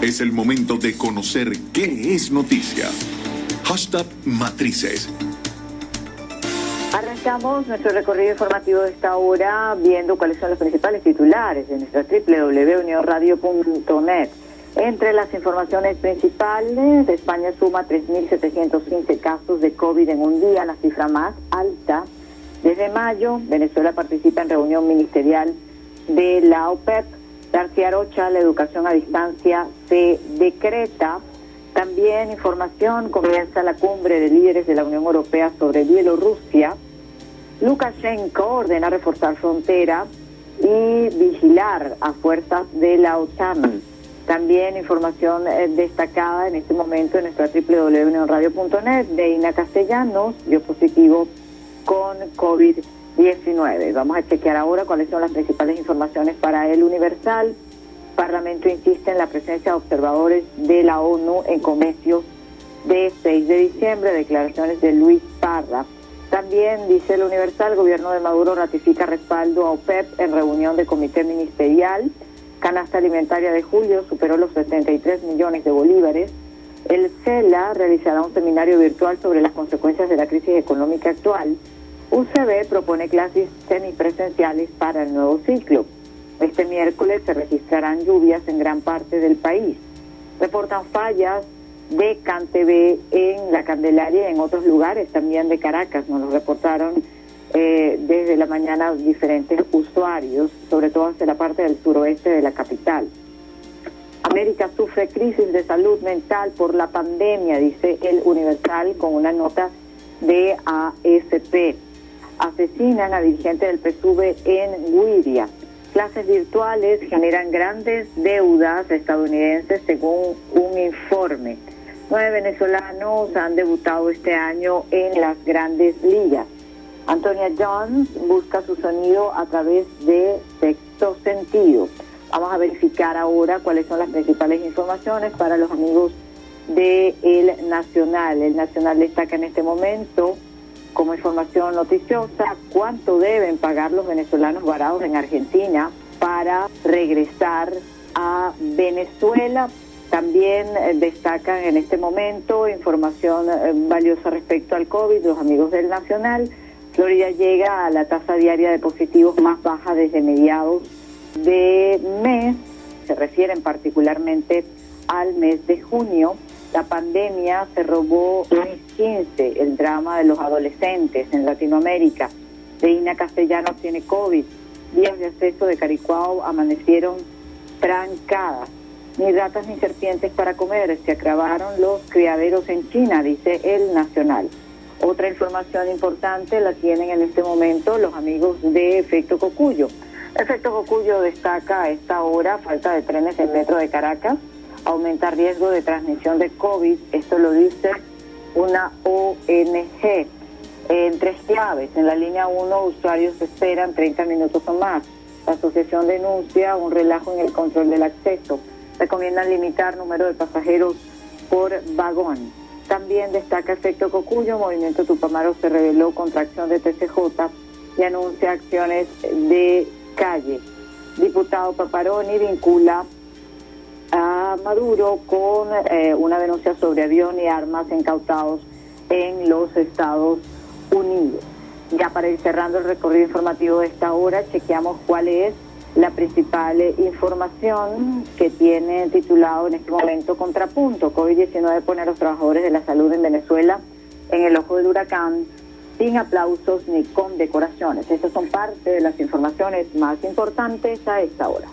Es el momento de conocer qué es noticia. Hashtag Matrices. Arrancamos nuestro recorrido informativo de esta hora viendo cuáles son los principales titulares de nuestra www.unionradio.net. Entre las informaciones principales, España suma 3.715 casos de COVID en un día, la cifra más alta. Desde mayo, Venezuela participa en reunión ministerial de la OPEP. García Rocha, la educación a distancia se decreta. También información, comienza la cumbre de líderes de la Unión Europea sobre Bielorrusia. Lukashenko ordena reforzar frontera y vigilar a fuerzas de la OTAN. También información eh, destacada en este momento en nuestra www.radio.net de Ina Castellanos, dio positivo con COVID-19. Vamos a chequear ahora cuáles son las principales informaciones para el Universal. Parlamento insiste en la presencia de observadores de la ONU en comercio de 6 de diciembre, declaraciones de Luis Parra. También dice el Universal, el gobierno de Maduro ratifica respaldo a OPEP en reunión de comité ministerial canasta alimentaria de julio superó los 73 millones de bolívares. El CELA realizará un seminario virtual sobre las consecuencias de la crisis económica actual. UCB propone clases semipresenciales para el nuevo ciclo. Este miércoles se registrarán lluvias en gran parte del país. Reportan fallas de CanTV en La Candelaria y en otros lugares también de Caracas. Nos lo reportaron eh, desde la mañana diferentes usuarios, sobre todo hacia la parte del suroeste de la capital. América sufre crisis de salud mental por la pandemia, dice el Universal con una nota de ASP. Asesinan a dirigente del PSUV en Guiria. Clases virtuales generan grandes deudas estadounidenses según un informe. Nueve venezolanos han debutado este año en las grandes ligas. Antonia Jones busca su sonido a través de sexto sentido. Vamos a verificar ahora cuáles son las principales informaciones para los amigos de El Nacional. El Nacional destaca en este momento como información noticiosa cuánto deben pagar los venezolanos varados en Argentina para regresar a Venezuela. También eh, destacan en este momento información eh, valiosa respecto al COVID, los amigos del Nacional. Florida llega a la tasa diaria de positivos más baja desde mediados de mes, se refieren particularmente al mes de junio. La pandemia se robó un 15, el drama de los adolescentes en Latinoamérica. Reina Castellanos tiene COVID. Días de acceso de Caricuao amanecieron trancadas. Ni ratas ni serpientes para comer. Se acabaron los criaderos en China, dice el Nacional. Otra información importante la tienen en este momento los amigos de Efecto Cocuyo. Efecto Cocuyo destaca a esta hora falta de trenes en metro de Caracas, aumenta riesgo de transmisión de COVID, esto lo dice una ONG. En tres claves, en la línea 1 usuarios esperan 30 minutos o más. La asociación denuncia un relajo en el control del acceso. Recomiendan limitar número de pasajeros por vagón. También destaca efecto Cocuyo, Movimiento Tupamaro se reveló contracción de TCJ y anuncia acciones de calle. Diputado Paparoni vincula a Maduro con eh, una denuncia sobre avión y armas incautados en los Estados Unidos. Ya para ir cerrando el recorrido informativo de esta hora, chequeamos cuál es la principal información que tiene titulado en este momento Contrapunto. COVID-19 pone a los trabajadores de la salud en Venezuela en el ojo del huracán sin aplausos ni condecoraciones. Estas son parte de las informaciones más importantes a esta hora.